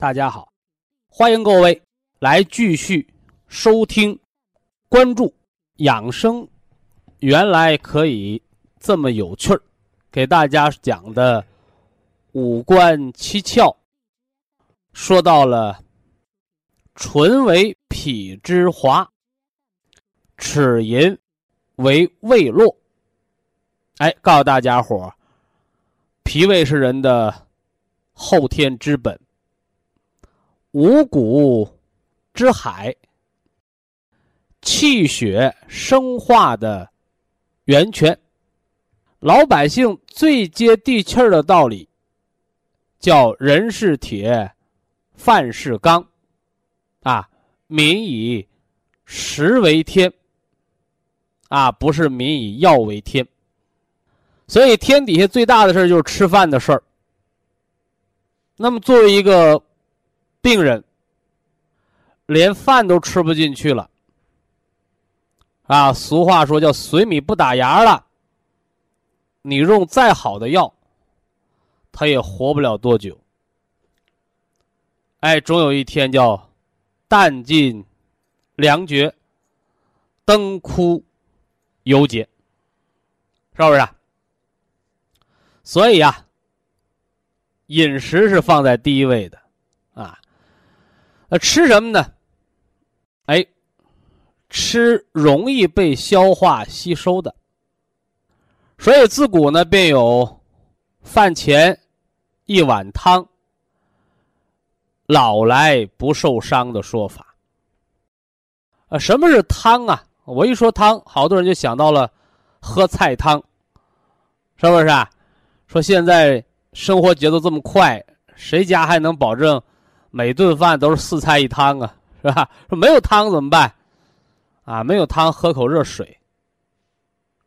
大家好，欢迎各位来继续收听、关注养生。原来可以这么有趣儿，给大家讲的五官七窍，说到了唇为脾之华，齿龈为胃络。哎，告诉大家伙脾胃是人的后天之本。五谷之海，气血生化的源泉。老百姓最接地气儿的道理，叫“人是铁，饭是钢”，啊，民以食为天，啊，不是民以药为天。所以，天底下最大的事儿就是吃饭的事儿。那么，作为一个。病人连饭都吃不进去了，啊，俗话说叫“随米不打牙”了。你用再好的药，他也活不了多久。哎，总有一天叫弹尽粮绝，灯枯油竭，是不是？所以啊，饮食是放在第一位的，那吃什么呢？哎，吃容易被消化吸收的。所以自古呢便有“饭前一碗汤，老来不受伤”的说法。啊，什么是汤啊？我一说汤，好多人就想到了喝菜汤，是不是啊？说现在生活节奏这么快，谁家还能保证？每顿饭都是四菜一汤啊，是吧？说没有汤怎么办？啊，没有汤喝口热水。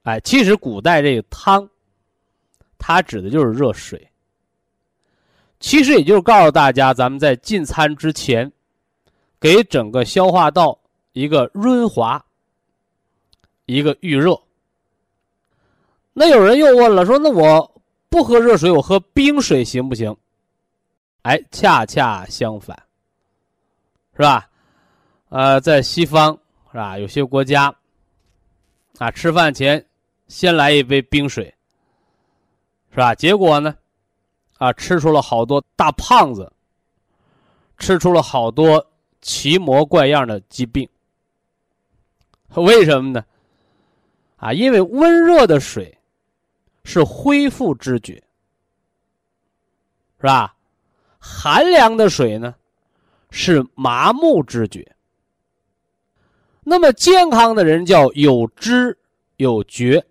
哎，其实古代这个汤，它指的就是热水。其实也就是告诉大家，咱们在进餐之前，给整个消化道一个润滑，一个预热。那有人又问了，说那我不喝热水，我喝冰水行不行？哎，恰恰相反，是吧？呃，在西方是吧？有些国家啊，吃饭前先来一杯冰水，是吧？结果呢，啊，吃出了好多大胖子，吃出了好多奇模怪样的疾病。为什么呢？啊，因为温热的水是恢复知觉，是吧？寒凉的水呢，是麻木知觉。那么健康的人叫有知有觉，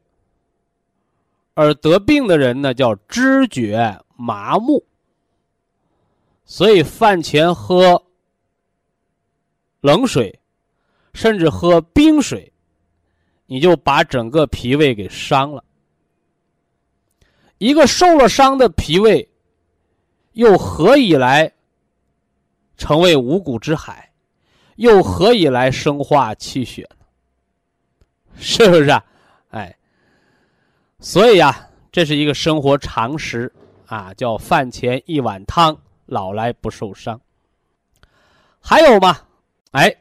而得病的人呢叫知觉麻木。所以饭前喝冷水，甚至喝冰水，你就把整个脾胃给伤了。一个受了伤的脾胃。又何以来成为五谷之海？又何以来生化气血呢？是不是啊？哎，所以啊，这是一个生活常识啊，叫饭前一碗汤，老来不受伤。还有嘛？哎，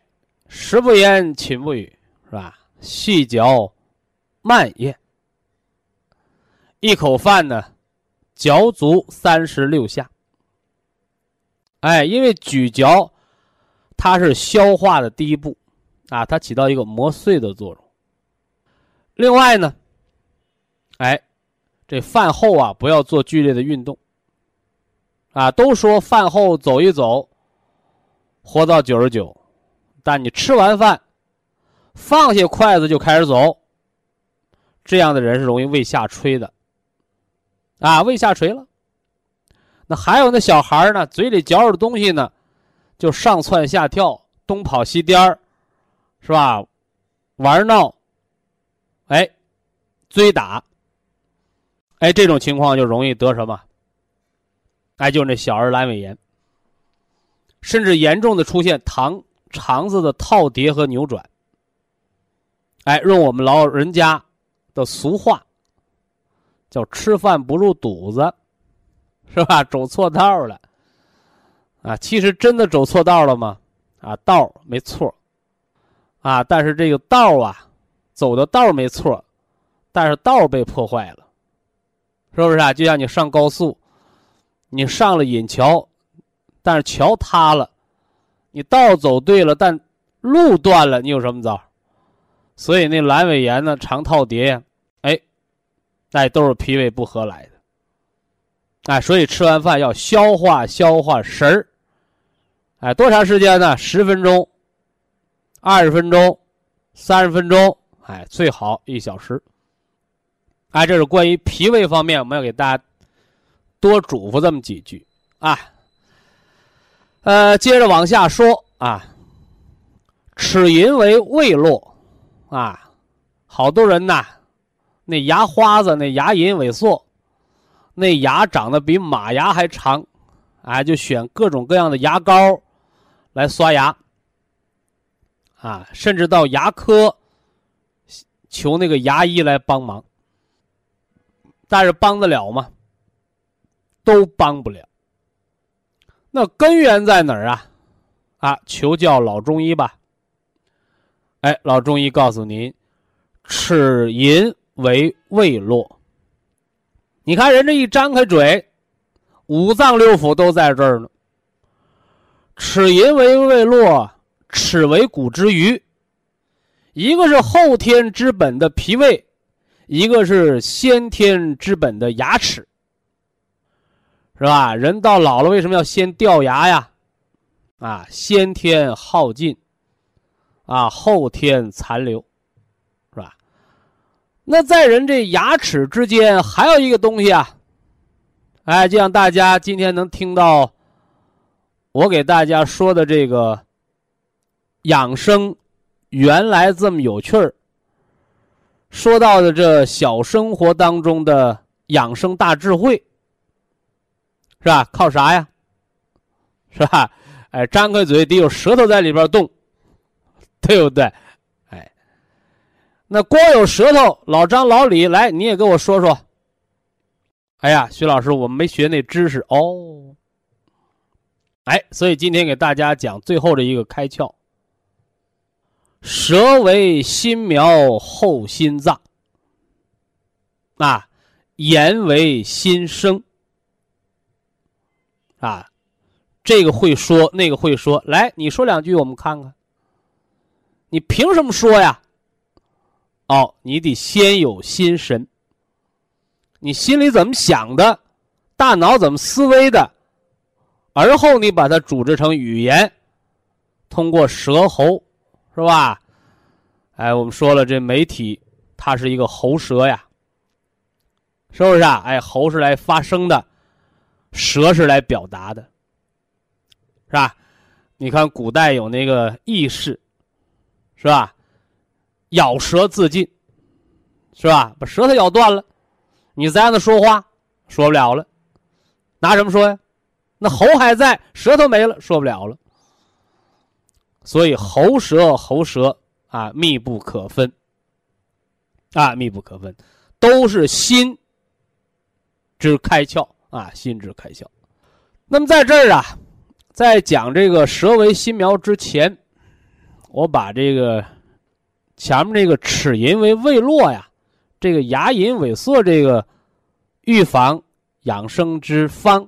食不言，寝不语，是吧？细嚼慢咽，一口饭呢，嚼足三十六下。哎，因为咀嚼它是消化的第一步，啊，它起到一个磨碎的作用。另外呢，哎，这饭后啊不要做剧烈的运动。啊，都说饭后走一走，活到九十九，但你吃完饭，放下筷子就开始走，这样的人是容易胃下垂的。啊，胃下垂了。那还有那小孩呢，嘴里嚼着东西呢，就上蹿下跳，东跑西颠儿，是吧？玩闹，哎，追打，哎，这种情况就容易得什么？哎，就那小儿阑尾炎，甚至严重的出现肠肠子的套叠和扭转。哎，用我们老人家的俗话，叫“吃饭不入肚子”，是吧？走错道了。啊，其实真的走错道了吗？啊，道没错，啊，但是这个道啊，走的道没错，但是道被破坏了，是不是啊？就像你上高速。你上了引桥，但是桥塌了，你道走对了，但路断了，你有什么招？所以那阑尾炎呢，肠套叠呀，哎，那都是脾胃不和来的。哎，所以吃完饭要消化消化食儿。哎，多长时间呢？十分钟、二十分钟、三十分钟，哎，最好一小时。哎，这是关于脾胃方面，我们要给大家。多嘱咐这么几句啊，呃，接着往下说啊。齿龈为胃络啊，好多人呐，那牙花子那牙龈萎缩，那牙长得比马牙还长，哎，就选各种各样的牙膏来刷牙啊，甚至到牙科求那个牙医来帮忙，但是帮得了吗？都帮不了。那根源在哪儿啊？啊，求教老中医吧。哎，老中医告诉您，齿龈为胃络。你看人这一张开嘴，五脏六腑都在这儿呢。齿龈为胃络，齿为骨之余，一个是后天之本的脾胃，一个是先天之本的牙齿。是吧？人到老了，为什么要先掉牙呀？啊，先天耗尽，啊，后天残留，那在人这牙齿之间还有一个东西啊，哎，就像大家今天能听到我给大家说的这个养生，原来这么有趣儿。说到的这小生活当中的养生大智慧。是吧？靠啥呀？是吧？哎，张开嘴得有舌头在里边动，对不对？那光有舌头，老张、老李来，你也跟我说说。哎呀，徐老师，我们没学那知识哦。哎，所以今天给大家讲最后的一个开窍：舌为心苗后心脏，啊，言为心声。啊，这个会说，那个会说，来，你说两句，我们看看。你凭什么说呀？哦，你得先有心神。你心里怎么想的，大脑怎么思维的，而后你把它组织成语言，通过舌喉，是吧？哎，我们说了，这媒体它是一个喉舌呀，是不是啊？哎，喉是来发声的。舌是来表达的，是吧？你看古代有那个义士，是吧？咬舌自尽，是吧？把舌头咬断了，你再让他说话，说不了了。拿什么说呀？那喉还在，舌头没了，说不了了。所以喉舌喉舌啊，密不可分，啊，密不可分，都是心之开窍。啊，心之开窍。那么在这儿啊，在讲这个舌为心苗之前，我把这个前面这个齿龈为胃络呀，这个牙龈萎缩这个预防养生之方、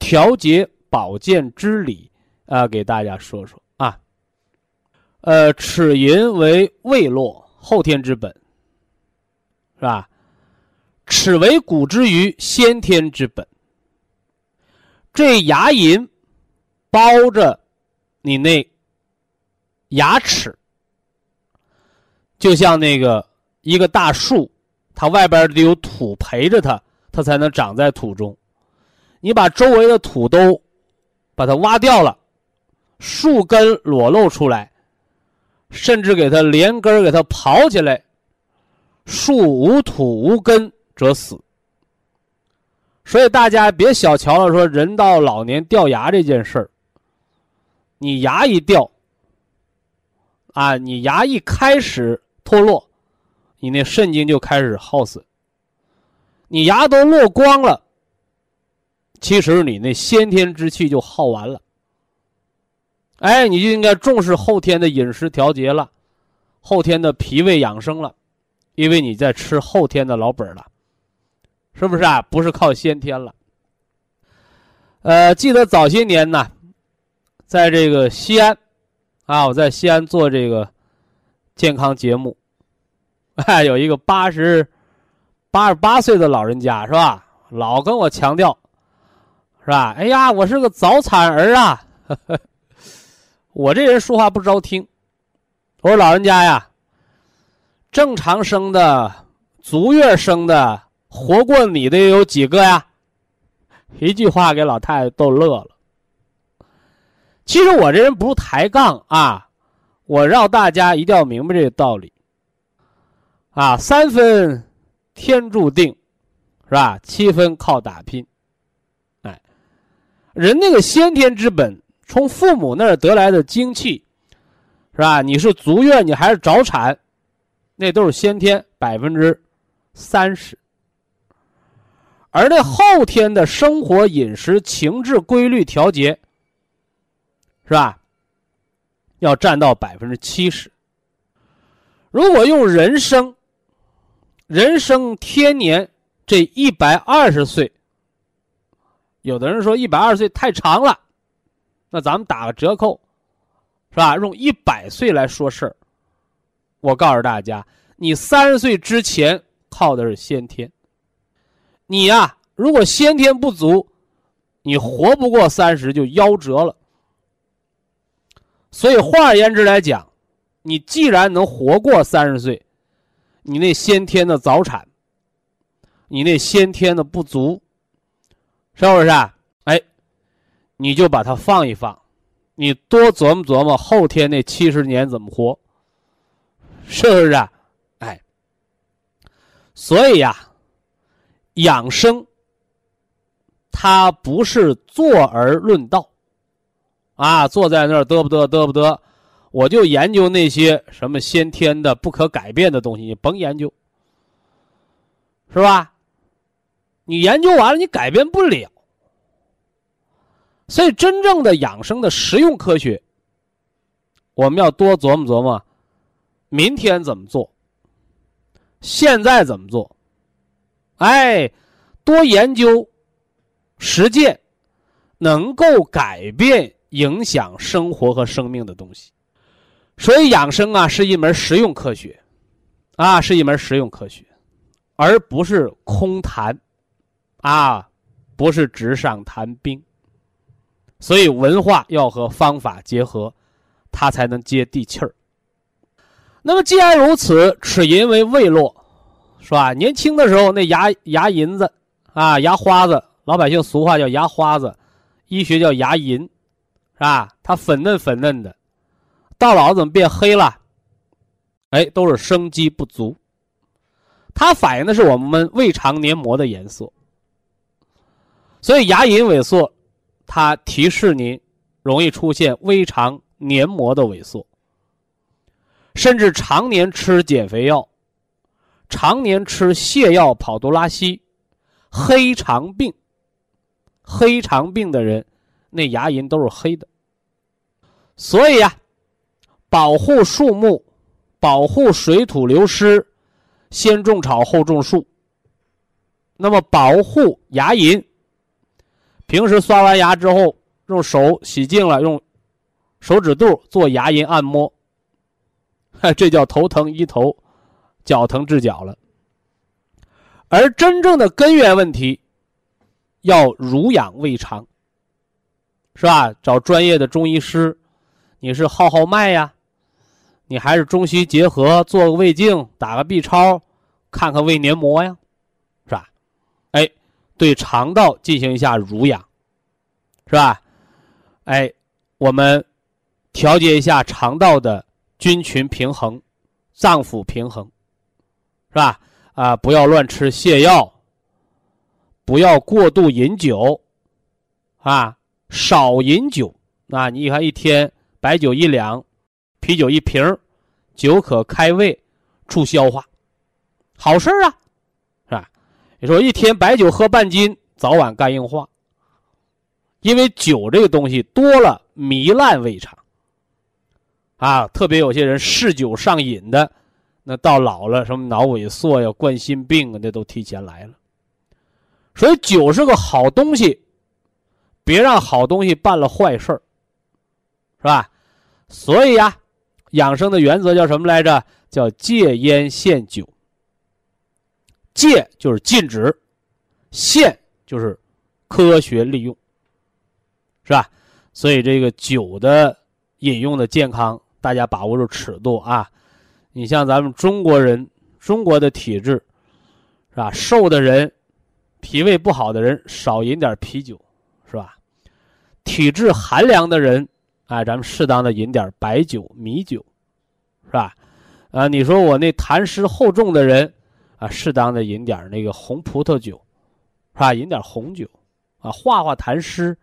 调节保健之理啊，给大家说说啊。呃，齿龈为未落，后天之本，是吧？齿为骨之余，先天之本。这牙龈包着你那牙齿，就像那个一个大树，它外边得有土陪着它，它才能长在土中。你把周围的土都把它挖掉了，树根裸露出来，甚至给它连根给它刨起来，树无土无根则死。所以大家别小瞧了，说人到老年掉牙这件事儿。你牙一掉，啊，你牙一开始脱落，你那肾精就开始耗损。你牙都落光了，其实你那先天之气就耗完了。哎，你就应该重视后天的饮食调节了，后天的脾胃养生了，因为你在吃后天的老本了。是不是啊？不是靠先天了。呃，记得早些年呢，在这个西安，啊，我在西安做这个健康节目，哎，有一个八十八十八岁的老人家，是吧？老跟我强调，是吧？哎呀，我是个早产儿啊！我这人说话不招听。我说老人家呀，正常生的、足月生的。活过你的有几个呀？一句话给老太太逗乐了。其实我这人不是抬杠啊，我让大家一定要明白这个道理。啊，三分天注定，是吧？七分靠打拼。哎，人那个先天之本，从父母那儿得来的精气，是吧？你是足月，你还是早产，那都是先天百分之三十。而那后天的生活、饮食、情志规律调节，是吧？要占到百分之七十。如果用人生，人生天年这一百二十岁，有的人说一百二十岁太长了，那咱们打个折扣，是吧？用一百岁来说事儿。我告诉大家，你三十岁之前靠的是先天。你呀，如果先天不足，你活不过三十就夭折了。所以换而言之来讲，你既然能活过三十岁，你那先天的早产，你那先天的不足，是不是啊？哎，你就把它放一放，你多琢磨琢磨后天那七十年怎么活，是不是啊？哎，所以呀。养生，它不是坐而论道，啊，坐在那儿嘚不嘚嘚不嘚，我就研究那些什么先天的不可改变的东西，你甭研究，是吧？你研究完了，你改变不了。所以，真正的养生的实用科学，我们要多琢磨琢磨，明天怎么做，现在怎么做。哎，多研究、实践，能够改变、影响生活和生命的东西。所以养生啊，是一门实用科学，啊，是一门实用科学，而不是空谈，啊，不是纸上谈兵。所以文化要和方法结合，它才能接地气儿。那么既然如此，齿龈为未落。是吧？年轻的时候那牙牙龈子啊，牙花子，老百姓俗话叫牙花子，医学叫牙龈，啊？它粉嫩粉嫩的，到老怎么变黑了？哎，都是生机不足。它反映的是我们胃肠黏膜的颜色。所以牙龈萎缩，它提示您容易出现胃肠黏膜的萎缩，甚至常年吃减肥药。常年吃泻药、跑肚拉稀、黑肠病、黑肠病的人，那牙龈都是黑的。所以呀，保护树木、保护水土流失，先种草后种树。那么保护牙龈，平时刷完牙之后，用手洗净了，用手指肚做牙龈按摩，这叫头疼医头，脚疼治脚了。而真正的根源问题，要濡养胃肠，是吧？找专业的中医师，你是号号脉呀，你还是中西结合，做个胃镜，打个 B 超，看看胃黏膜呀，是吧？哎，对肠道进行一下濡养，是吧？哎，我们调节一下肠道的菌群平衡、脏腑平衡，是吧？啊，不要乱吃泻药，不要过度饮酒，啊，少饮酒。啊，你看一天白酒一两，啤酒一瓶，酒可开胃，助消化，好事啊，是吧？你说一天白酒喝半斤，早晚肝硬化，因为酒这个东西多了糜烂胃肠，啊，特别有些人嗜酒上瘾的。那到老了，什么脑萎缩呀、冠心病啊，那都提前来了。所以酒是个好东西，别让好东西办了坏事是吧？所以呀，养生的原则叫什么来着？叫戒烟限酒。戒就是禁止，限就是科学利用，是吧？所以这个酒的饮用的健康，大家把握住尺度啊。你像咱们中国人，中国的体质，是吧？瘦的人，脾胃不好的人少饮点啤酒，是吧？体质寒凉的人，哎，咱们适当的饮点白酒、米酒，是吧？啊，你说我那痰湿厚重的人，啊，适当的饮点那个红葡萄酒，是吧？饮点红酒，啊，化化痰湿，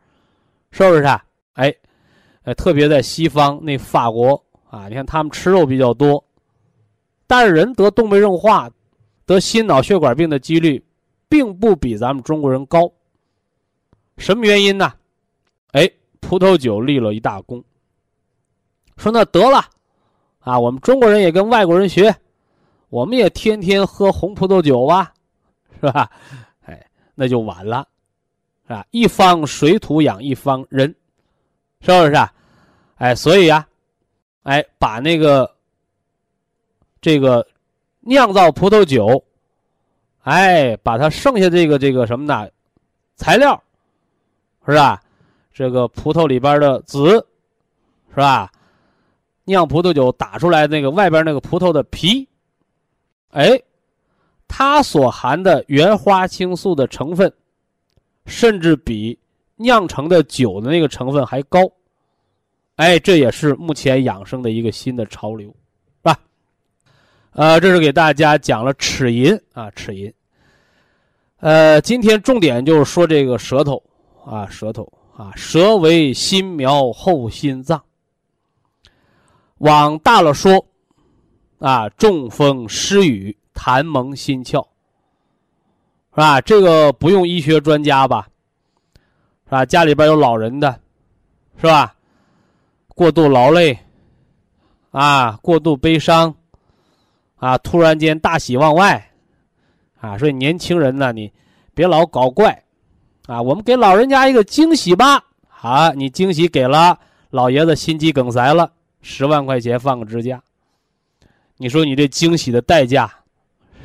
是不是啊？哎，呃，特别在西方那法国啊，你看他们吃肉比较多。但是人得动脉硬化、得心脑血管病的几率，并不比咱们中国人高。什么原因呢？葡萄酒立了一大功。说那得了，啊，我们中国人也跟外国人学，我们也天天喝红葡萄酒吧，是吧？哎，那就晚了，啊？一方水土养一方人，是不是啊？哎，所以啊，哎，把那个。这个酿造葡萄酒，哎，把它剩下这个这个什么呢？材料是吧？这个葡萄里边的籽是吧？酿葡萄酒打出来那个外边那个葡萄的皮，哎，它所含的原花青素的成分，甚至比酿成的酒的那个成分还高，哎，这也是目前养生的一个新的潮流。是吧呃，这是给大家讲了齿龈啊，齿龈。呃，今天重点就是说这个舌头啊，舌头啊，舌为心苗后心脏。往大了说，啊，中风失语，痰蒙心窍，是吧？这个不用医学专家吧，是吧？家里边有老人的，是吧？过度劳累，啊，过度悲伤。啊！突然间大喜往外，啊！所以年轻人呢，你别老搞怪，啊！我们给老人家一个惊喜吧。好，你惊喜给了老爷子，心肌梗塞了，十万块钱放个支架。你说你这惊喜的代价，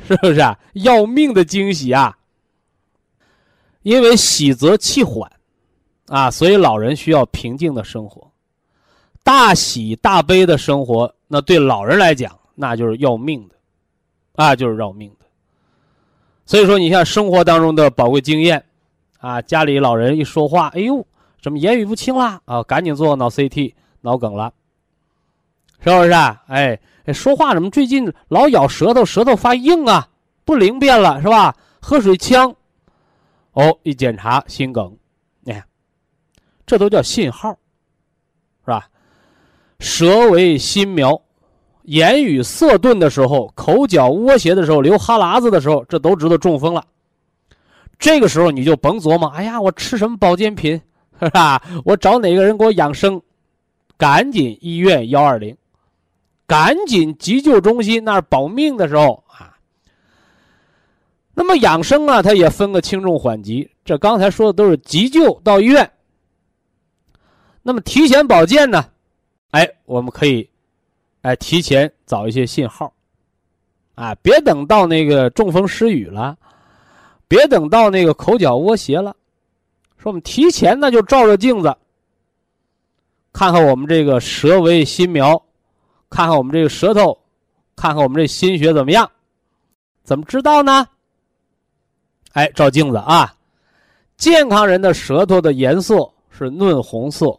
是不是啊？要命的惊喜啊！因为喜则气缓，啊，所以老人需要平静的生活。大喜大悲的生活，那对老人来讲。那就是要命的，啊，就是要命的。所以说，你像生活当中的宝贵经验，啊，家里老人一说话，哎呦，怎么言语不清啦？啊，赶紧做脑 CT，脑梗了，是不是啊？哎，说话怎么最近老咬舌头，舌头发硬啊，不灵便了，是吧？喝水呛，哦，一检查心梗，你看，这都叫信号，是吧？舌为心苗。言语色钝的时候，口角窝斜的时候，流哈喇子的时候，这都知道中风了。这个时候你就甭琢磨，哎呀，我吃什么保健品，是吧？我找哪个人给我养生？赶紧医院幺二零，赶紧急救中心那儿保命的时候啊。那么养生啊，它也分个轻重缓急。这刚才说的都是急救到医院。那么提前保健呢，哎，我们可以哎提前找一些信号，啊，别等到那个中风失语了，别等到那个口角窝斜了，说我们提前呢就照着镜子，看看我们这个舌为心苗，看看我们这个舌头，看看我们这心血怎么样？怎么知道呢？哎，照镜子啊，健康人的舌头的颜色是嫩红色。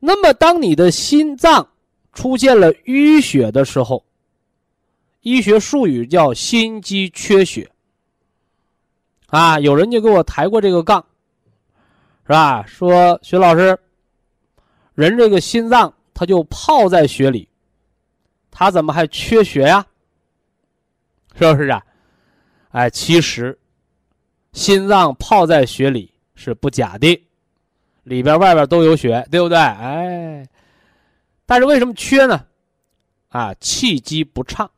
那么，当你的心脏出现了淤血的时候，医学术语叫心肌缺血。啊，有人就给我抬过这个杠，是吧？说徐老师，人这个心脏它就泡在血里，它怎么还缺血呀？是不是啊？哎，其实心脏泡在血里是不假的。里边外边都有血，对不对？哎，但是为什么缺呢？啊，气机不畅，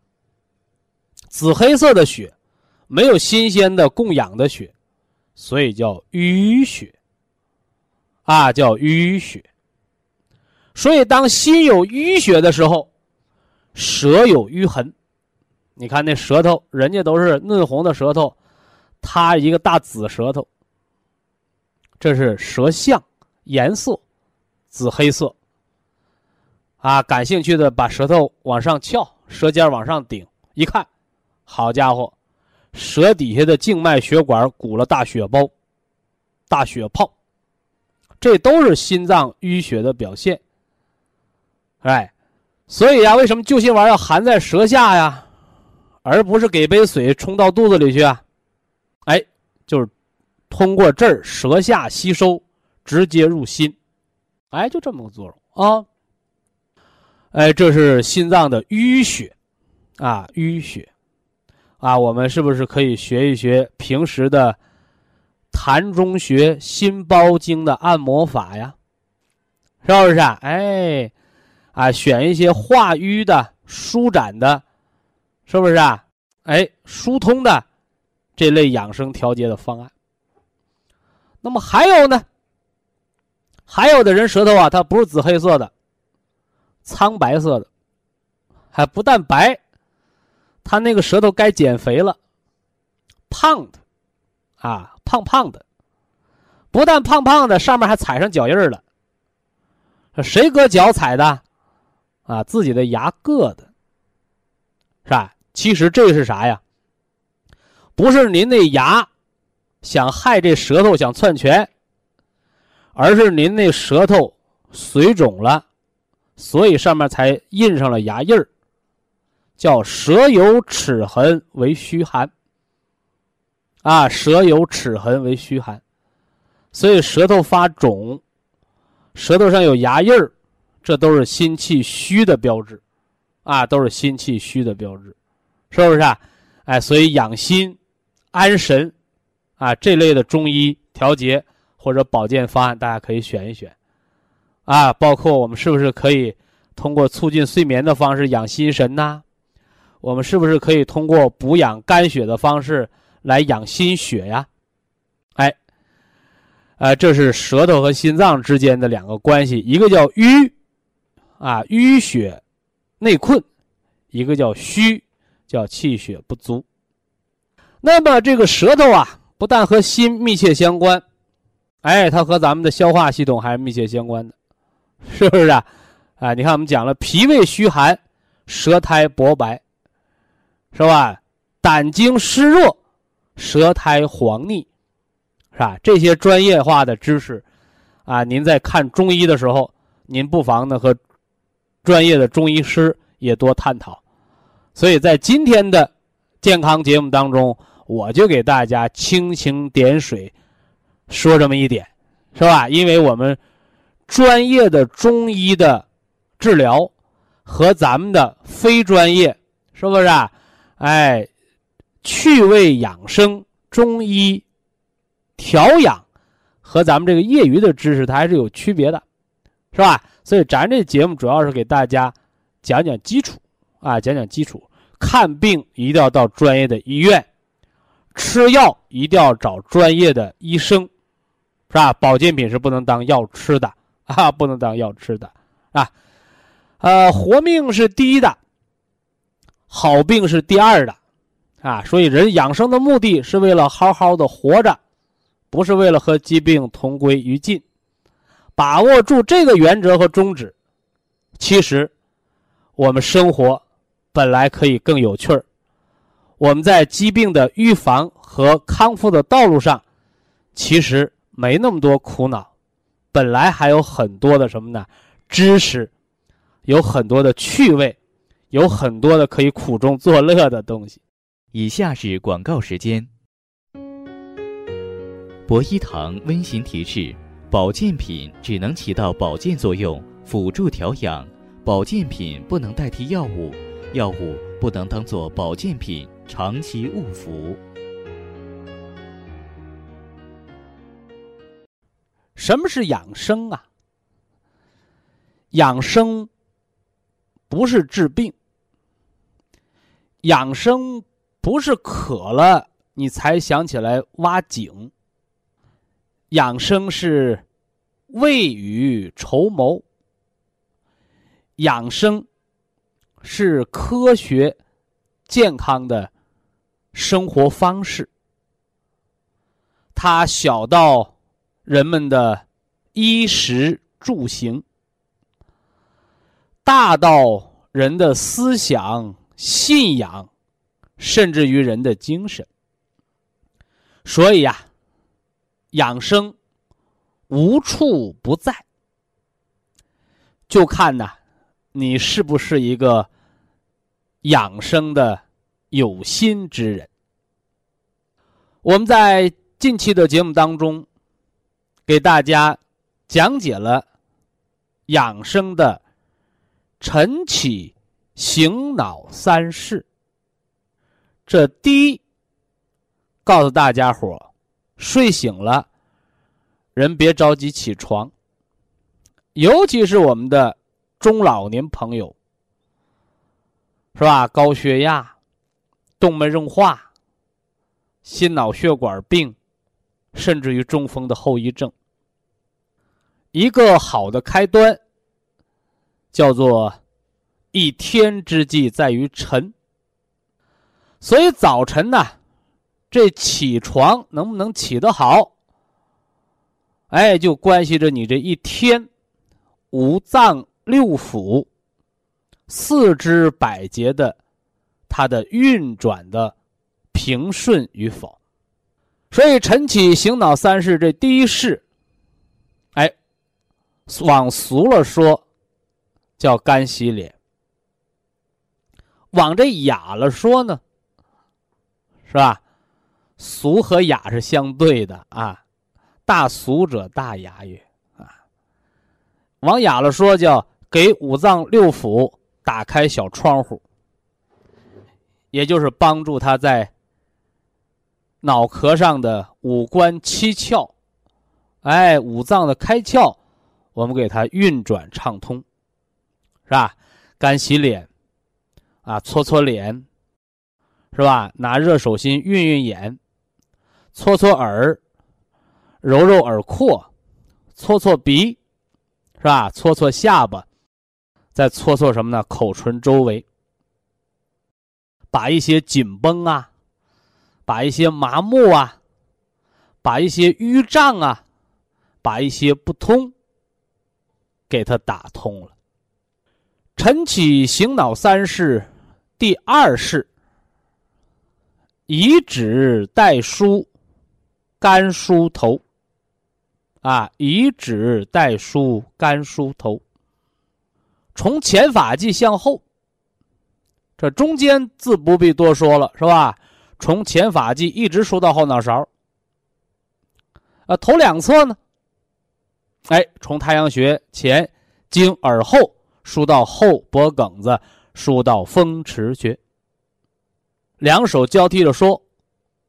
紫黑色的血，没有新鲜的供氧的血，所以叫淤血。啊，叫淤血。所以当心有淤血的时候，舌有淤痕。你看那舌头，人家都是嫩红的舌头，他一个大紫舌头，这是舌象。颜色紫黑色啊，感兴趣的把舌头往上翘，舌尖往上顶，一看，好家伙，舌底下的静脉血管鼓了大血包、大血泡，这都是心脏淤血的表现。哎，所以呀，为什么救心丸要含在舌下呀，而不是给杯水冲到肚子里去啊？哎，就是通过这儿舌下吸收。直接入心，哎，就这么个作用啊！哎，这是心脏的淤血啊，淤血啊，我们是不是可以学一学平时的痰中穴心包经的按摩法呀？是不是啊？哎，啊，选一些化瘀的、舒展的，是不是啊？哎，疏通的这类养生调节的方案。那么还有呢？还有的人舌头啊，它不是紫黑色的，苍白色的，还不但白，他那个舌头该减肥了，胖的，啊，胖胖的，不但胖胖的，上面还踩上脚印了。谁搁脚踩的？啊，自己的牙硌的，是吧？其实这是啥呀？不是您那牙想害这舌头，想篡权。而是您那舌头水肿了，所以上面才印上了牙印儿，叫舌有齿痕为虚寒。啊，舌有齿痕为虚寒，所以舌头发肿，舌头上有牙印儿，这都是心气虚的标志，啊，都是心气虚的标志，是不是啊？哎，所以养心、安神，啊，这类的中医调节。或者保健方案，大家可以选一选，啊，包括我们是不是可以通过促进睡眠的方式养心神呐？我们是不是可以通过补养肝血的方式来养心血呀？哎，呃，这是舌头和心脏之间的两个关系，一个叫瘀，啊，淤血内困；一个叫虚，叫气血不足。那么这个舌头啊，不但和心密切相关。哎，它和咱们的消化系统还是密切相关的，是不是啊？啊，你看我们讲了，脾胃虚寒，舌苔薄白，是吧？胆经湿热，舌苔黄腻，是吧？这些专业化的知识，啊，您在看中医的时候，您不妨呢和专业的中医师也多探讨。所以在今天的健康节目当中，我就给大家蜻蜓点水。说这么一点，是吧？因为我们专业的中医的治疗和咱们的非专业，是不是啊？哎，趣味养生中医调养和咱们这个业余的知识，它还是有区别的，是吧？所以咱这节目主要是给大家讲讲基础啊，讲讲基础。看病一定要到专业的医院，吃药一定要找专业的医生。是吧？保健品是不能当药吃的啊，不能当药吃的，啊，呃，活命是第一的，好病是第二的，啊，所以人养生的目的是为了好好的活着，不是为了和疾病同归于尽。把握住这个原则和宗旨，其实我们生活本来可以更有趣儿。我们在疾病的预防和康复的道路上，其实没那么多苦恼，本来还有很多的什么呢？知识，有很多的趣味，有很多的可以苦中作乐的东西。以下是广告时间。博一堂温馨提示。保健品只能起到保健作用，辅助调养；保健品不能代替药物，药物不能当做保健品长期误服。什么是养生啊？养生不是治病，养生不是渴了你才想起来挖井。养生是未雨绸缪，养生是科学健康的生活方式。它小到人们的衣食住行，大到人的思想信仰，甚至于人的精神。所以呀。养生无处不在，就看呐，你是不是一个养生的有心之人。我们在近期的节目当中，给大家讲解了养生的晨起醒脑三式。这第一，告诉大家伙睡醒了，人别着急起床。尤其是我们的中老年朋友，是吧？高血压、动脉硬化、心脑血管病，甚至于中风的后遗症。一个好的开端，叫做一天之计在于晨。所以早晨呢。这起床能不能起得好？哎，就关系着你这一天五脏六腑、四肢百节的它的运转的平顺与否。所以晨起醒脑三式这第一式，哎，往俗了说叫干洗脸；往这雅了说呢，是吧？俗和雅是相对的啊，大俗者大雅也啊。往雅了说，叫给五脏六腑打开小窗户，也就是帮助他在脑壳上的五官七窍，哎，五脏的开窍，我们给它运转畅通，是吧？干洗脸，啊，搓搓脸，是吧？拿热手心熨熨眼。搓搓耳，揉揉耳廓，搓搓鼻，是吧？搓搓下巴，再搓搓什么呢？口唇周围，把一些紧绷啊，把一些麻木啊，把一些淤胀啊，把一些不通，给它打通了。晨起醒脑三式，第二式，以指代梳。干梳头，啊，以指代梳，干梳头。从前发际向后，这中间自不必多说了，是吧？从前发际一直梳到后脑勺。啊，头两侧呢？哎，从太阳穴前经耳后梳到后脖梗子，梳到风池穴。两手交替着说，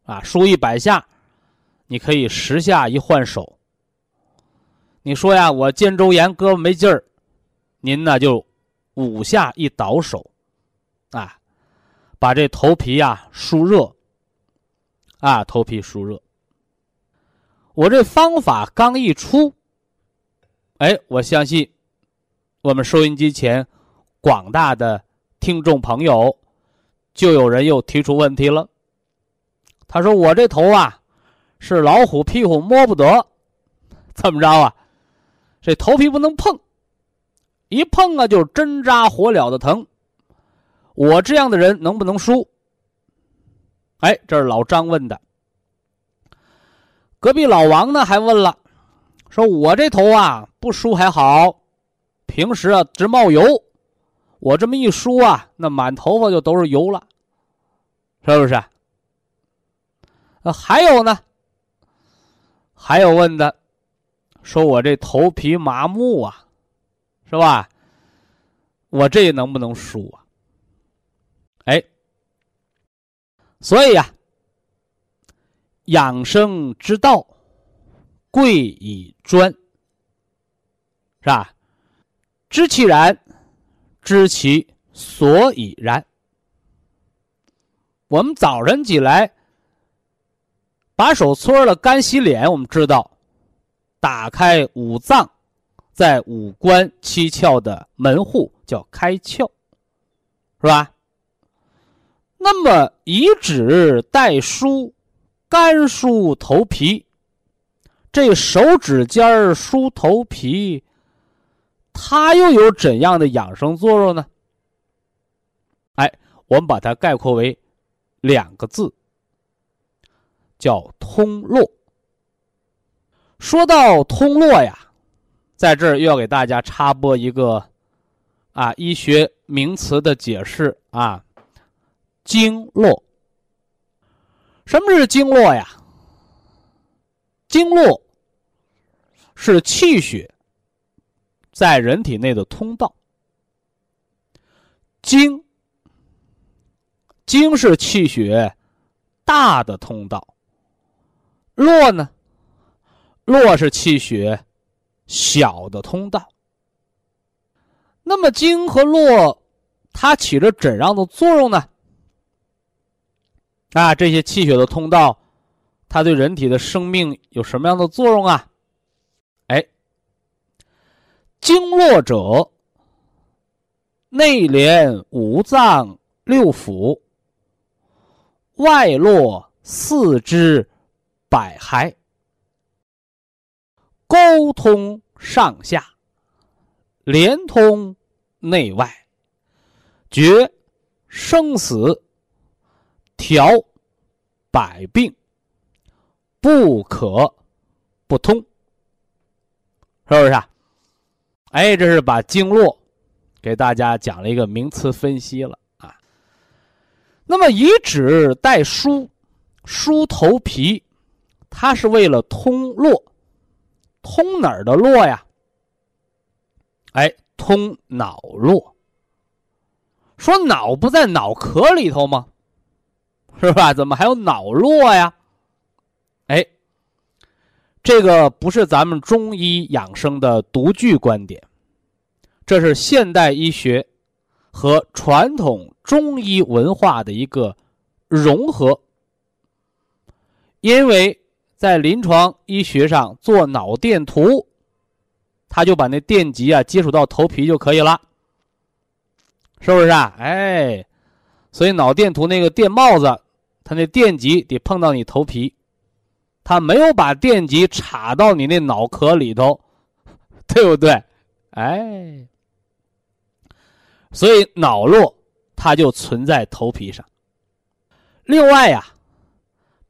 啊，梳一百下。你可以十下一换手。你说呀，我肩周炎，胳膊没劲儿，您呢就五下一倒手，啊，把这头皮呀梳热，啊，头皮梳热。我这方法刚一出，哎，我相信我们收音机前广大的听众朋友，就有人又提出问题了。他说：“我这头啊，是老虎屁股摸不得，怎么着啊？这头皮不能碰，一碰啊就针扎火燎的疼。我这样的人能不能输？”哎，这是老张问的。隔壁老王呢还问了，说我这头啊不梳还好，平时啊直冒油，我这么一梳啊，那满头发就都是油了，是不是？那还有呢？还有问的，说我这头皮麻木啊，是吧？我这能不能梳啊？哎，所以呀。养生之道，贵以专，是吧？知其然，知其所以然。我们早晨起来，把手搓了，干洗脸。我们知道，打开五脏，在五官七窍的门户叫开窍，是吧？那么以指代梳。干梳头皮，这手指尖梳头皮，它又有怎样的养生作用呢？哎，我们把它概括为两个字，叫通络。说到通络呀，在这儿又要给大家插播一个啊医学名词的解释啊，经络。什么是经络呀？经络是气血在人体内的通道。经经是气血大的通道，络呢？络是气血小的通道。那么经和络，它起着怎样的作用呢？啊，这些气血的通道，它对人体的生命有什么样的作用啊？经络者，内连五脏六腑，外络四肢百骸，沟通上下，连通内外，决生死。调百病，不可不通，是不是啊？哎，这是把经络给大家讲了一个名词分析了啊。那么以指代梳，梳头皮，它是为了通络，通哪儿的络呀？哎，通脑络。说脑不在脑壳里头吗？是吧？怎么还有脑络呀？这个不是咱们中医养生的独具观点，这是现代医学和传统中医文化的一个融合。因为在临床医学上做脑电图，他就把那电极啊接触到头皮就可以了，是不是啊？哎，所以脑电图那个电帽子。它那电极得碰到你头皮，它没有把电极插到你那脑壳里头，对不对？哎，所以脑络它就存在头皮上。另外呀，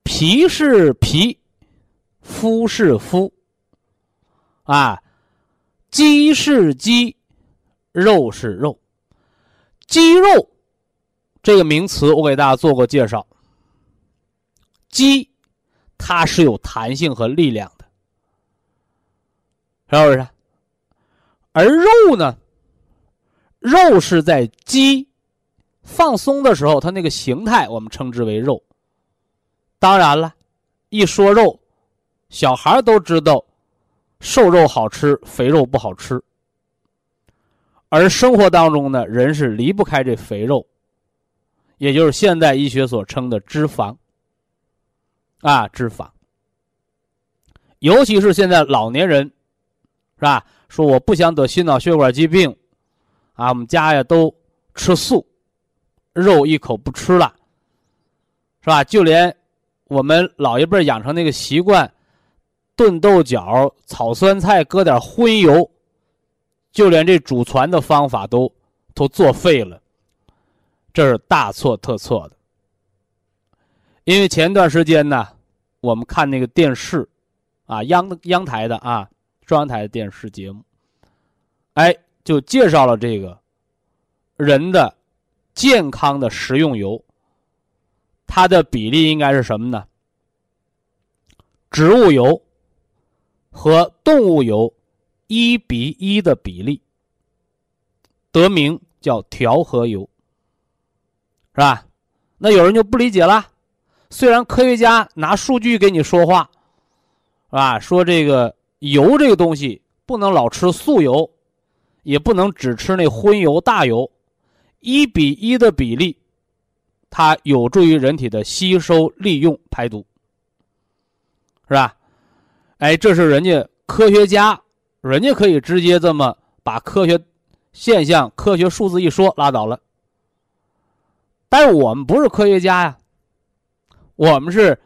皮是皮，肤是肤，啊，肌是肌，肉是肉。肌肉这个名词，我给大家做过介绍。肌，它是有弹性和力量的，是不是？而肉呢？肉是在肌放松的时候，它那个形态我们称之为肉。当然了，一说肉，小孩都知道，瘦肉好吃，肥肉不好吃。而生活当中呢，人是离不开这肥肉，也就是现代医学所称的脂肪。啊，脂肪，尤其是现在老年人，是吧？说我不想得心脑血管疾病，啊，我们家呀都吃素，肉一口不吃了，是吧？就连我们老一辈养成那个习惯，炖豆角、炒酸菜，搁点荤油，就连这祖传的方法都都作废了，这是大错特错的。因为前段时间呢，我们看那个电视，啊，央央台的啊，中央台的电视节目，哎。就介绍了这个人的健康的食用油，它的比例应该是什么呢？植物油和动物油一比一的比例，得名叫调和油，是吧？那有人就不理解了，虽然科学家拿数据给你说话，是吧？说这个油这个东西不能老吃素油。也不能只吃那荤油大油，一比一的比例，它有助于人体的吸收、利用、排毒，是吧？哎，这是人家科学家，人家可以直接这么把科学现象、科学数字一说拉倒了。但是我们不是科学家呀，我们是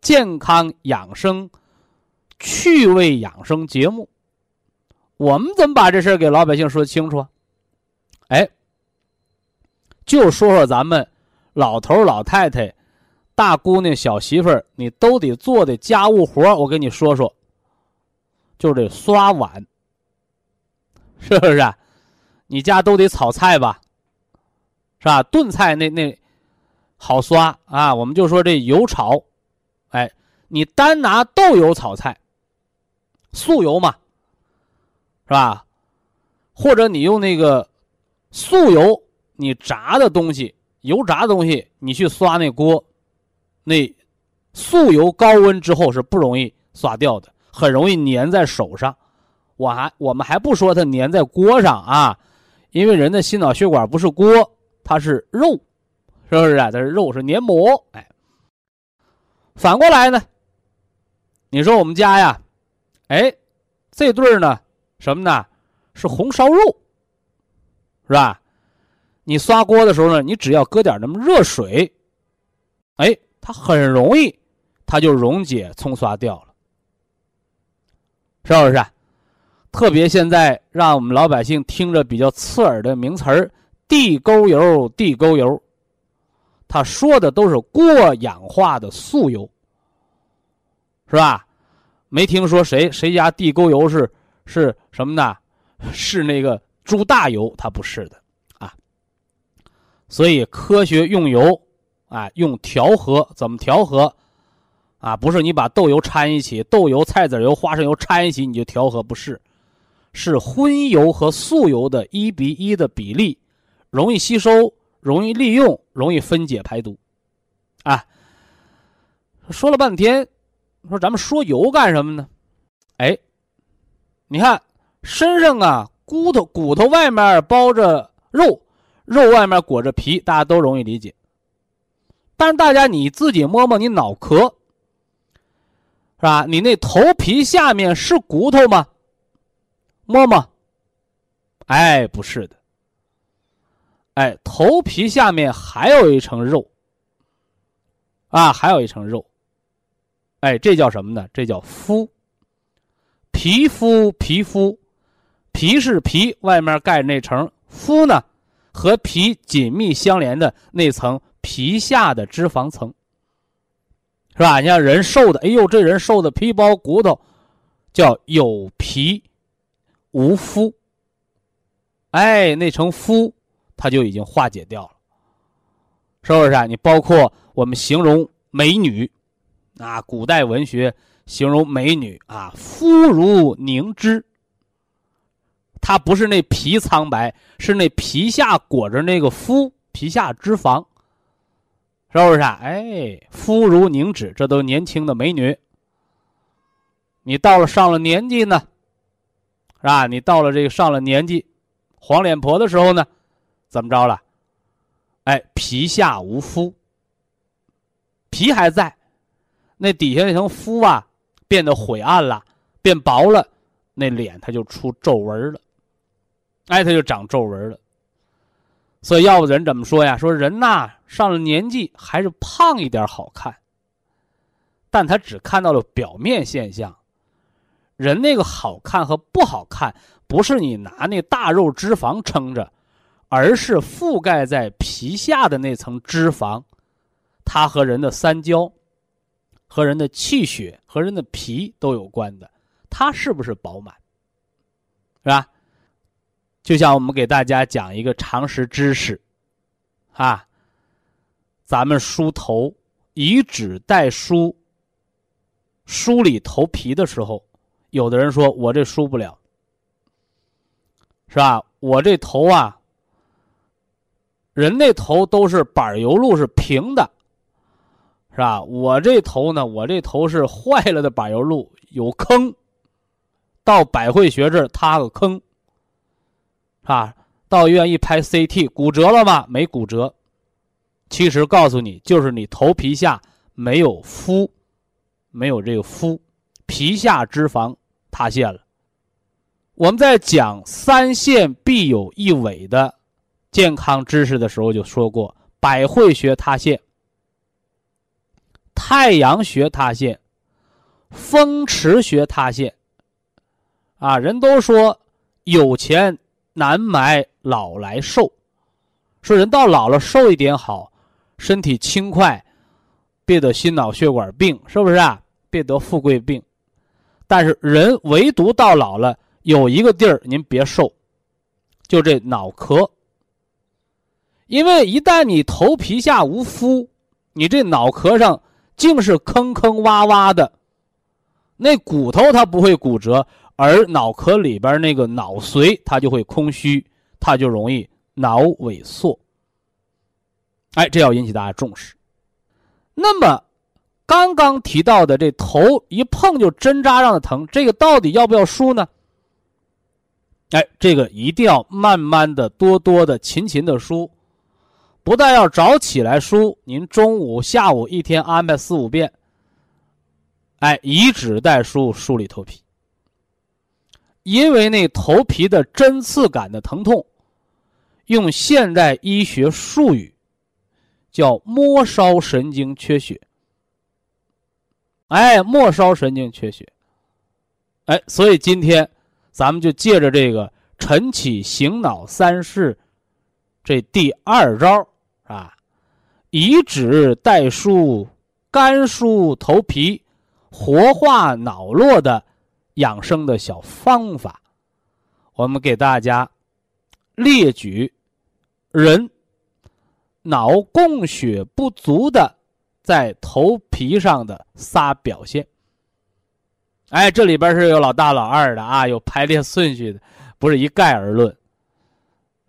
健康养生、趣味养生节目。我们怎么把这事给老百姓说清楚啊？哎，就说说咱们老头老太太、大姑娘、小媳妇儿，你都得做的家务活我跟你说说，就这刷碗，是不是？啊你家都得炒菜吧？是吧？炖菜那那好刷啊！我们就说这油炒，哎，你单拿豆油炒菜，素油嘛。是吧？或者你用那个素油，你炸的东西，油炸的东西，你去刷那锅，那素油高温之后是不容易刷掉的，很容易粘在手上。我还我们还不说它粘在锅上啊，因为人的心脑血管不是锅，它是肉，是不是啊？它是肉，是黏膜。哎，反过来呢？你说我们家呀，哎，这对儿呢？什么呢？是红烧肉，是吧？你刷锅的时候呢，你只要搁点那么热水，哎，它很容易，它就溶解冲刷掉了，是不是？啊特别现在让我们老百姓听着比较刺耳的名词儿“地沟油”，地沟油，他说的都是过氧化的素油，是吧？没听说谁谁家地沟油是。是什么呢？是那个猪大油，它不是的啊。所以科学用油啊，用调和，怎么调和啊？不是你把豆油掺一起，豆油、菜籽油、花生油掺一起你就调和，不是，是荤油和素油的一比一的比例，容易吸收，容易利用，容易分解排毒啊。说了半天，说咱们说油干什么呢？哎。你看，身上啊，骨头骨头外面包着肉，肉外面裹着皮，大家都容易理解。但是大家你自己摸摸你脑壳，是吧？你那头皮下面是骨头吗？摸摸。哎，不是的。哎，头皮下面还有一层肉。啊，还有一层肉。哎，这叫什么呢？这叫肤。皮肤，皮肤，皮是皮，外面盖那层肤呢，和皮紧密相连的那层皮下的脂肪层，是吧？你像人瘦的，哎呦，这人瘦的皮包骨头，叫有皮无肤。哎，那层肤，它就已经化解掉了，是不是啊？你包括我们形容美女，啊，古代文学。形容美女啊，肤如凝脂。它不是那皮苍白，是那皮下裹着那个肤，皮下脂肪，是不是啊？哎，肤如凝脂，这都年轻的美女。你到了上了年纪呢，是吧？你到了这个上了年纪，黄脸婆的时候呢，怎么着了？哎，皮下无肤，皮还在，那底下那层肤啊。变得晦暗了，变薄了，那脸它就出皱纹了，哎，它就长皱纹了。所以，要不人怎么说呀？说人呐，上了年纪还是胖一点好看。但他只看到了表面现象，人那个好看和不好看，不是你拿那大肉脂肪撑着，而是覆盖在皮下的那层脂肪，它和人的三焦、和人的气血、和人的皮都有关的，它是不是饱满，是吧？就像我们给大家讲一个常识知识，啊，咱们梳头，以指代梳。梳理头皮的时候，有的人说我这梳不了，是吧？我这头啊，人那头都是柏油路，是平的，是吧？我这头呢，我这头是坏了的柏油路，有坑。到百会穴这儿塌个坑，是吧？到医院一拍 CT，骨折了吗？没骨折。其实告诉你，就是你头皮下没有敷。没有这个敷，皮下脂肪塌陷了。我们在讲三线必有一尾的健康知识的时候就说过，百会穴塌陷、太阳穴塌陷、风池穴塌陷。啊，人都说有钱难买老来瘦，说人到老了瘦一点好，身体轻快，别得心脑血管病，是不是啊？别得富贵病，但是人唯独到老了有一个地儿您别瘦，就这脑壳。因为一旦你头皮下无肤，你这脑壳上竟是坑坑洼洼的，那骨头它不会骨折，而脑壳里边那个脑髓它就会空虚，它就容易脑萎缩。哎，这要引起大家重视。那么。刚刚提到的这头一碰就针扎上的疼，这个到底要不要梳呢？哎，这个一定要慢慢的、多多的、勤勤的梳，不但要早起来梳，您中午、下午一天安排四五遍。哎，以指代梳，梳理头皮。因为那头皮的针刺感的疼痛，用现代医学术语叫末梢神经缺血。哎，末梢神经缺血，哎，所以今天咱们就借着这个晨起醒脑三式，这第二招，以指代梳，干梳头皮，活化脑络的养生的小方法，我们给大家列举人脑供血不足的。在头皮上的仨表现，哎，这里边是有老大老二的啊，有排列顺序的，不是一概而论，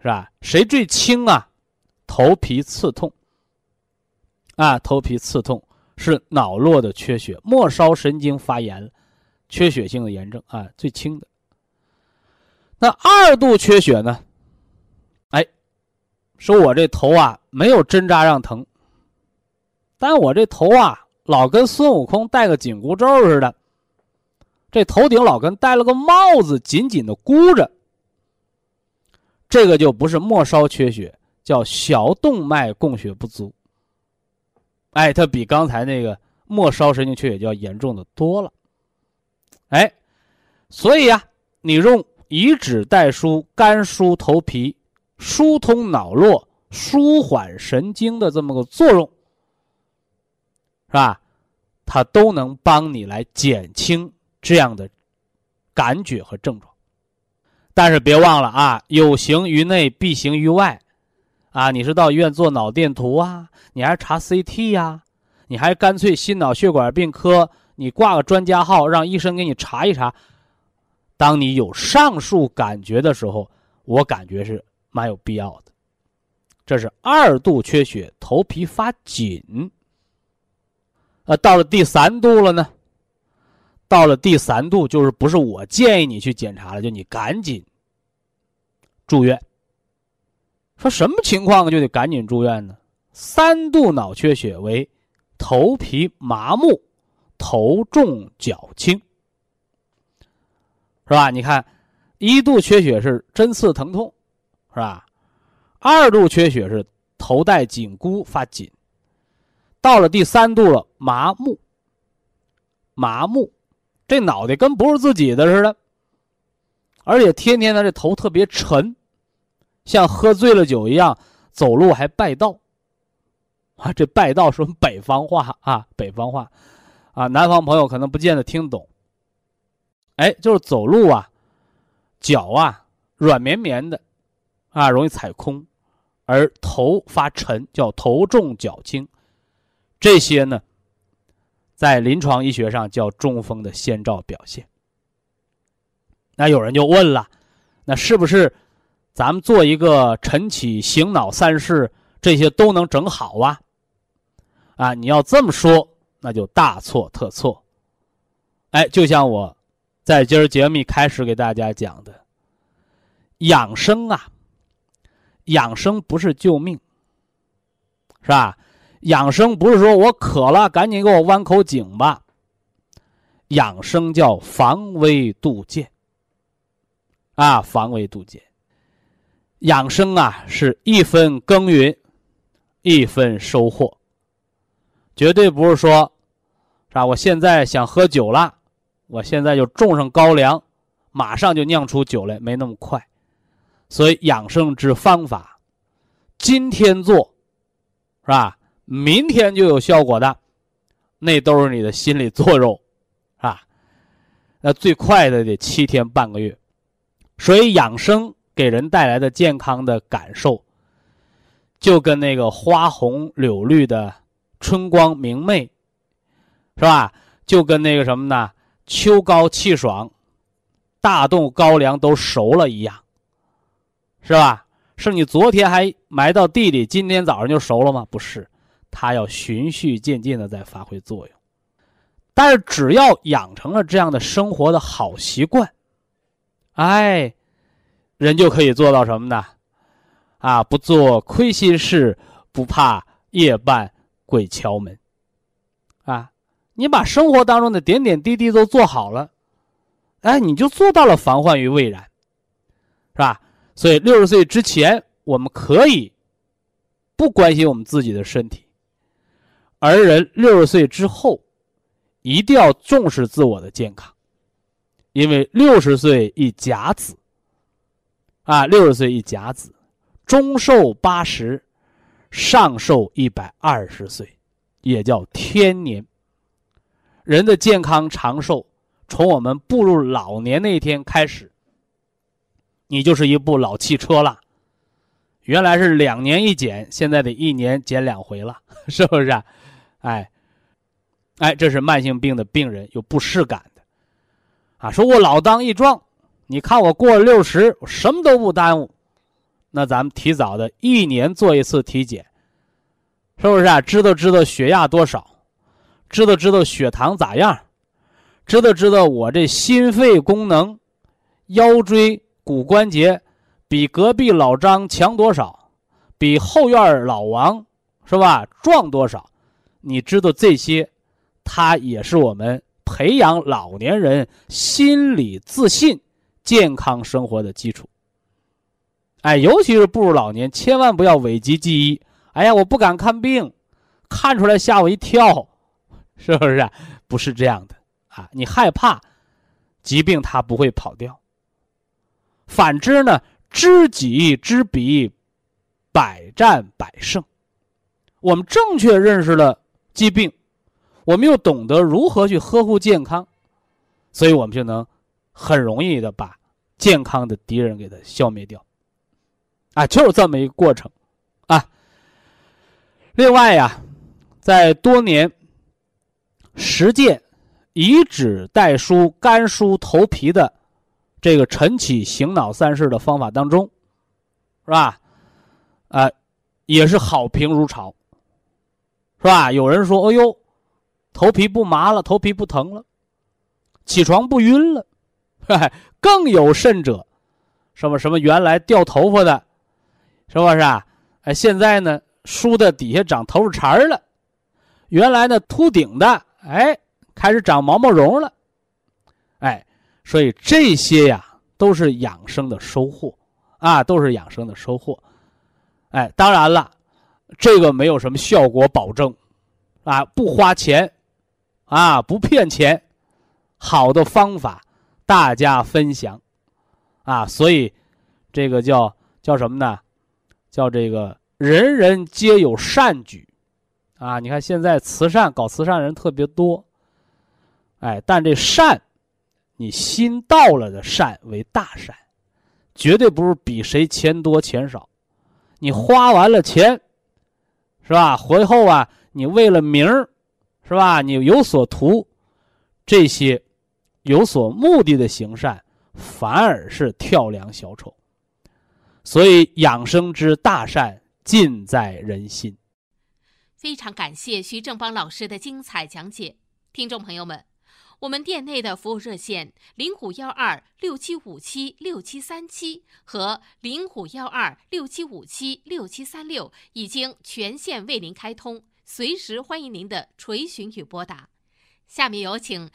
是吧？谁最轻啊？头皮刺痛，啊，头皮刺痛是脑络的缺血，末梢神经发炎，缺血性的炎症啊，最轻的。那二度缺血呢？哎，说我这头啊，没有针扎让疼。但我这头啊，老跟孙悟空戴个紧箍咒似的，这头顶老跟戴了个帽子，紧紧的箍着。这个就不是末梢缺血，叫小动脉供血不足。哎，它比刚才那个末梢神经缺血就要严重的多了。哎，所以啊，你用以指代梳，干梳头皮，疏通脑络，舒缓神经的这么个作用。是吧？它都能帮你来减轻这样的感觉和症状，但是别忘了啊，有形于内，必形于外，啊，你是到医院做脑电图啊，你还是查 CT 呀？你还干脆心脑血管病科，你挂个专家号，让医生给你查一查。当你有上述感觉的时候，我感觉是蛮有必要的。这是二度缺血，头皮发紧。呃，到了第三度了呢。到了第三度，就是不是我建议你去检查了，就你赶紧住院。说什么情况就得赶紧住院呢？三度脑缺血为头皮麻木、头重脚轻，是吧？你看，一度缺血是针刺疼痛，是吧？二度缺血是头戴紧箍发紧，到了第三度了麻木。麻木，这脑袋跟不是自己的似的，而且天天的这头特别沉，像喝醉了酒一样，走路还拜道。啊，这拜道说北方话啊，北方话，啊，南方朋友可能不见得听懂。哎，就是走路啊，脚啊软绵绵的，啊，容易踩空，而头发沉，叫头重脚轻，这些呢。在临床医学上叫中风的先兆表现。那有人就问了，那是不是咱们做一个晨起醒脑三式，这些都能整好啊？啊，你要这么说，那就大错特错。哎，就像我在今儿节目一开始给大家讲的，养生啊，养生不是救命，是吧？养生不是说我渴了赶紧给我弯口井吧。养生叫防微杜渐。啊，防微杜渐。养生啊，是一分耕耘，一分收获。绝对不是说，是吧？我现在想喝酒了，我现在就种上高粱，马上就酿出酒来，没那么快。所以养生之方法，今天做，是吧？明天就有效果的，那都是你的心理作用，啊，那最快的得七天半个月，所以养生给人带来的健康的感受，就跟那个花红柳绿的春光明媚，是吧？就跟那个什么呢？秋高气爽，大豆高粱都熟了一样，是吧？是你昨天还埋到地里，今天早上就熟了吗？不是。它要循序渐进的在发挥作用，但是只要养成了这样的生活的好习惯，哎，人就可以做到什么呢？啊，不做亏心事，不怕夜半鬼敲门。啊，你把生活当中的点点滴滴都做好了，哎，你就做到了防患于未然，是吧？所以六十岁之前，我们可以不关心我们自己的身体。而人六十岁之后，一定要重视自我的健康，因为六十岁一甲子，啊，六十岁一甲子，中寿八十，上寿一百二十岁，也叫天年。人的健康长寿，从我们步入老年那一天开始，你就是一部老汽车了。原来是两年一检，现在得一年检两回了，是不是？哎，哎，这是慢性病的病人有不适感的，啊，说我老当益壮，你看我过了六十，什么都不耽误，那咱们提早的一年做一次体检，是不是啊？知道知道血压多少，知道知道血糖咋样，知道知道我这心肺功能、腰椎骨关节比隔壁老张强多少，比后院老王是吧壮多少？你知道这些，它也是我们培养老年人心理自信、健康生活的基础。哎，尤其是步入老年，千万不要讳疾忌医。哎呀，我不敢看病，看出来吓我一跳，是不是？不是这样的啊！你害怕疾病，它不会跑掉。反之呢，知己知彼，百战百胜。我们正确认识了。疾病，我们又懂得如何去呵护健康，所以我们就能很容易的把健康的敌人给它消灭掉。啊，就是这么一个过程，啊。另外呀，在多年实践以指代梳、干梳头皮的这个晨起醒脑三式的方法当中，是吧？啊，也是好评如潮。是吧？有人说：“哎呦，头皮不麻了，头皮不疼了，起床不晕了。” 更有甚者，什么什么原来掉头发的，是不是啊？哎，现在呢，梳的底下长头发茬了；原来呢，秃顶的，哎，开始长毛毛绒了。哎，所以这些呀，都是养生的收获啊，都是养生的收获。哎，当然了，这个没有什么效果保证，啊，不花钱，啊，不骗钱，好的方法，大家分享，啊，所以这个叫叫什么呢？叫这个人人皆有善举，啊，你看现在慈善搞慈善人特别多，哎，但这善，你心到了的善为大善，绝对不是比谁钱多钱少。你花完了钱，是吧？回后啊，你为了名儿，是吧？你有所图，这些有所目的的行善，反而是跳梁小丑。所以养生之大善，尽在人心。非常感谢徐正邦老师的精彩讲解，听众朋友们。我们店内的服务热线零五幺二六七五七六七三七和零五幺二六七五七六七三六已经全线为您开通，随时欢迎您的垂询与拨打。下面有请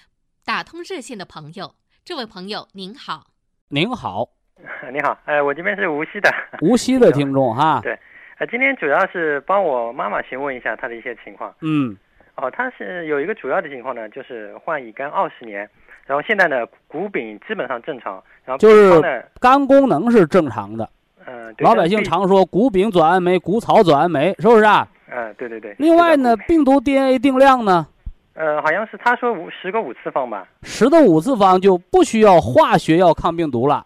打通热线的朋友，这位朋友您好，您好，你好，呃，我这边是无锡的，无锡的听众哈，对，呃，今天主要是帮我妈妈询问一下她的一些情况，嗯。哦，她是有一个主要的情况呢，就是患乙肝二十年，然后现在呢骨丙基本上正常，然后就是肝功能是正常的。嗯，老百姓常说骨丙转氨酶、骨草转氨酶，是不是啊？嗯，对对对。另外呢，病毒 DNA 定量呢？呃，好像是他说五十个五次方吧。十的五次方就不需要化学药抗病毒了，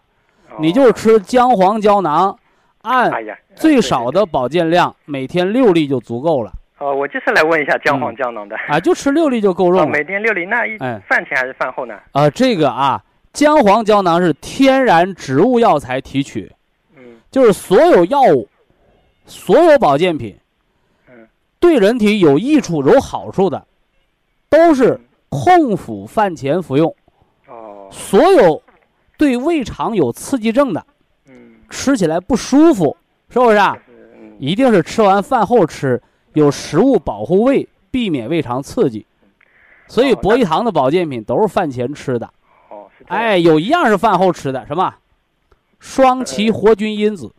你就吃姜黄胶囊，按最少的保健量，每天六粒就足够了。哦，我就是来问一下姜黄胶囊的。啊，就吃六粒就够用了。每天六粒，那一饭前还是饭后呢？啊，这个啊，姜黄胶囊是天然植物药材提取，嗯，就是所有药物、所有保健品，嗯，对人体有益处、有好处的，都是空腹饭前服用。哦，所有对胃肠有刺激症的，嗯，吃起来不舒服，是不是啊？一定是吃完饭后吃。有食物保护胃，避免胃肠刺激，所以博益堂的保健品都是饭前吃的。哦，哎，有一样是饭后吃的，什么？双歧活菌因子。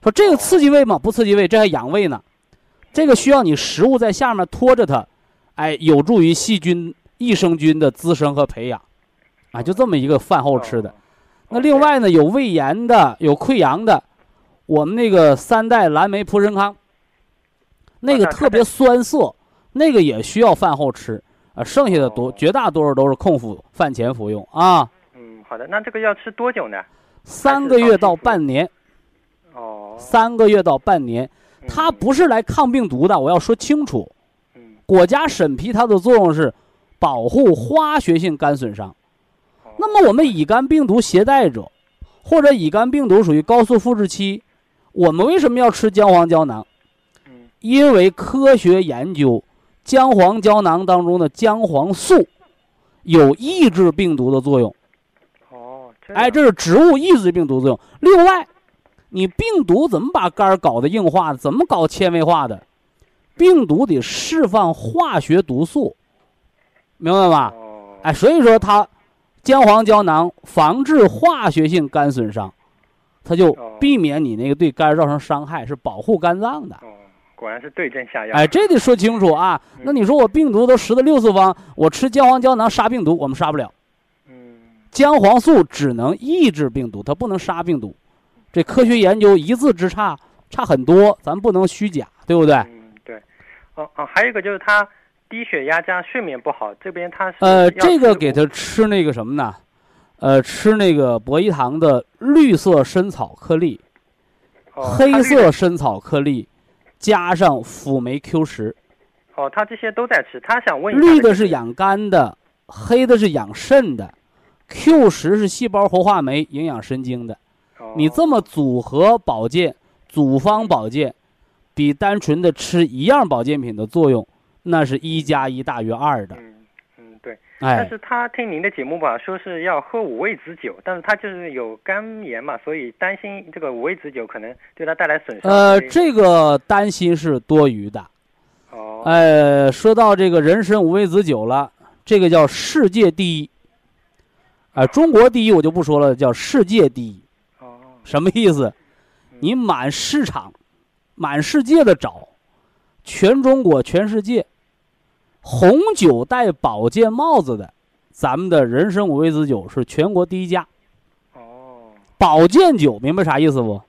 说这个刺激胃吗？不刺激胃，这还养胃呢。这个需要你食物在下面拖着它，哎，有助于细菌、益生菌的滋生和培养。啊，就这么一个饭后吃的。那另外呢，有胃炎的，有溃疡的，我们那个三代蓝莓蒲参康。那个特别酸涩，那个也需要饭后吃啊。剩下的多绝大多数都是空腹饭前服用啊。嗯，好的。那这个要吃多久呢？三个月到半年。哦。三个月到半年，它不是来抗病毒的，我要说清楚。嗯。国家审批它的作用是保护化学性肝损伤。那么我们乙肝病毒携带者，或者乙肝病毒属于高速复制期，我们为什么要吃姜黄胶囊？因为科学研究，姜黄胶囊当中的姜黄素有抑制病毒的作用。哦，哎，这是植物抑制病毒作用。另外，你病毒怎么把肝搞得硬化的？怎么搞纤维化的？病毒得释放化学毒素，明白吗？哦，哎，所以说它姜黄胶囊防治化学性肝损伤，它就避免你那个对肝造成伤害，是保护肝脏的。果然是对症下药。哎，这得说清楚啊！那你说我病毒都十的六次方，我吃姜黄胶囊杀病毒，我们杀不了。嗯，姜黄素只能抑制病毒，它不能杀病毒。这科学研究一字之差，差很多，咱不能虚假，对不对？嗯，对。哦哦，还有一个就是他低血压加睡眠不好，这边他是呃，这个给他吃那个什么呢？呃，吃那个博医堂的绿色参草颗粒，黑色参草颗粒。加上辅酶 Q 十，哦，他这些都在吃。他想问，绿的是养肝的，黑的是养肾的，Q 十是细胞活化酶，营养神经的。哦你这么组合保健，组方保健，比单纯的吃一样保健品的作用，那是一加一大于二的。嗯，对但是他听您的节目吧，说是要喝五味子酒，但是他就是有肝炎嘛，所以担心这个五味子酒可能对他带来损伤。呃，这个担心是多余的。哦。呃，说到这个人参五味子酒了，这个叫世界第一。啊，中国第一我就不说了，叫世界第一。哦。什么意思？你满市场，满世界的找，全中国、全世界，红酒戴保健帽子的，咱们的人参五味子酒是全国第一家。哦，保健酒明白啥意思不？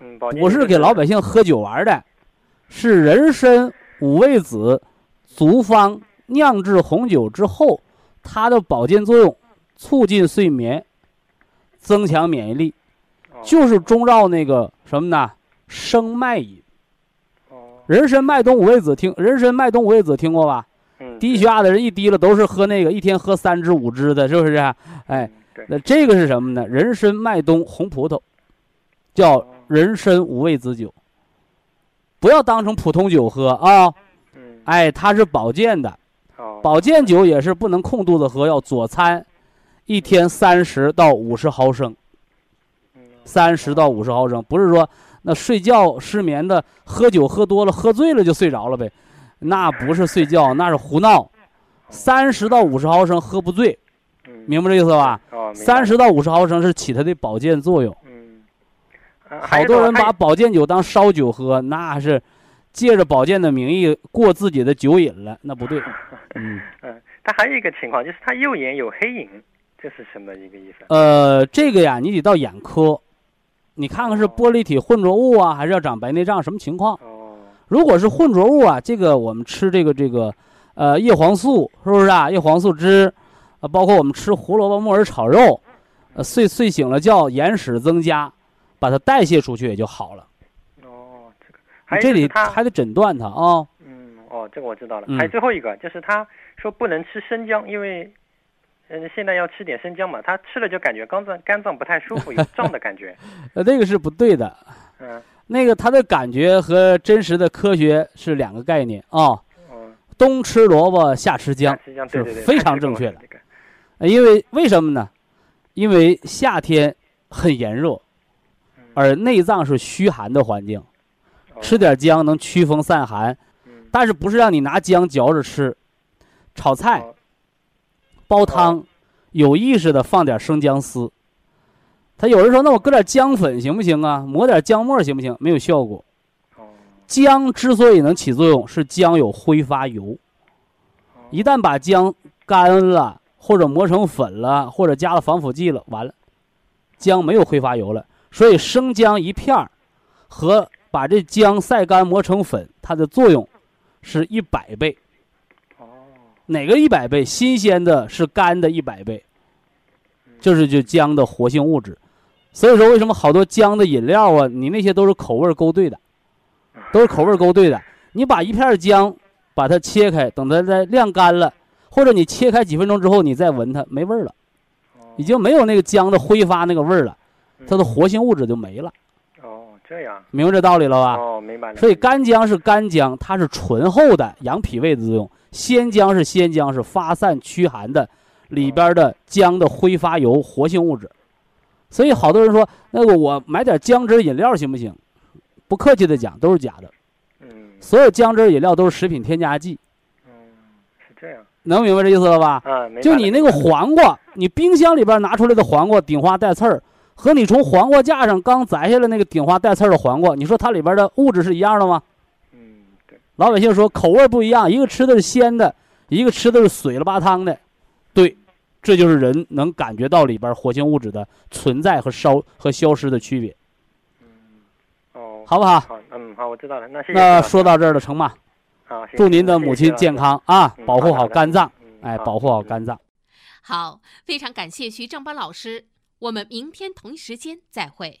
嗯，不是给老百姓喝酒玩的，是人参五味子足方酿制红酒之后，它的保健作用，促进睡眠，增强免疫力，就是中药那个什么呢？生脉饮。人参麦冬五味子听人参麦冬五味子听过吧？嗯，低血压的人一低了都是喝那个，一天喝三支五支的，是不是？哎，那这个是什么呢？人参麦冬红葡萄，叫人参五味子酒。不要当成普通酒喝啊！嗯，哎，它是保健的，保健酒也是不能空肚子喝，要佐餐，一天三十到五十毫升，三十到五十毫升，不是说。那睡觉失眠的，喝酒喝多了，喝醉了就睡着了呗，那不是睡觉，那是胡闹。三十到五十毫升喝不醉，明白这意思吧？三十到五十毫升是起它的保健作用。嗯，好多人把保健酒当烧酒喝，那是借着保健的名义过自己的酒瘾了，那不对。嗯嗯，它还有一个情况就是它右眼有黑影，这是什么一个意思？呃，这个呀，你得到眼科。你看看是玻璃体混浊物啊，还是要长白内障？什么情况？如果是混浊物啊，这个我们吃这个这个，呃，叶黄素是不是啊？叶黄素汁，啊，包括我们吃胡萝卜、木耳炒肉，呃，睡睡醒了觉，眼屎增加，把它代谢出去也就好了。哦，这个，还这里还得诊断它啊。嗯，哦，这个我知道了。还有最后一个，就是他说不能吃生姜，因为。嗯，现在要吃点生姜嘛，他吃了就感觉肝脏肝脏不太舒服，有胀的感觉。呃，那个是不对的。嗯，那个他的感觉和真实的科学是两个概念啊。嗯。冬吃萝卜，夏吃姜，是非常正确的。因为为什么呢？因为夏天很炎热，而内脏是虚寒的环境，吃点姜能驱风散寒。但是不是让你拿姜嚼着吃，炒菜。煲汤，有意识的放点生姜丝。他有人说：“那我搁点姜粉行不行啊？抹点姜末行不行？”没有效果。姜之所以能起作用，是姜有挥发油。一旦把姜干了，或者磨成粉了，或者加了防腐剂了，完了，姜没有挥发油了。所以生姜一片儿和把这姜晒干磨成粉，它的作用是一百倍。哪个一百倍？新鲜的是干的一百倍，就是就姜的活性物质。所以说，为什么好多姜的饮料啊？你那些都是口味勾兑的，都是口味勾兑的。你把一片姜，把它切开，等它再晾干了，或者你切开几分钟之后，你再闻它，没味儿了，已经没有那个姜的挥发那个味儿了，它的活性物质就没了。哦，这样，明白这道理了吧？哦，明白了。所以干姜是干姜，它是醇厚的，养脾胃的作用。鲜姜是鲜姜，是发散驱寒的，里边的姜的挥发油活性物质，所以好多人说那个我买点姜汁饮料行不行？不客气的讲，都是假的。嗯。所有姜汁饮料都是食品添加剂。嗯，是这样。能明白这意思了吧？啊，就你那个黄瓜，你冰箱里边拿出来的黄瓜顶花带刺儿，和你从黄瓜架上刚摘下来那个顶花带刺儿的黄瓜，你说它里边的物质是一样的吗？老百姓说口味不一样，一个吃的是鲜的，一个吃的是水了吧汤的，对，这就是人能感觉到里边活性物质的存在和消和消失的区别。嗯，哦，好不好？好，嗯，好，我知道了。那谢谢。那说到这儿了，成吗？好，祝您的母亲健康啊，保护好肝脏，哎，保护好肝脏。好，非常感谢徐正邦老师，我们明天同一时间再会。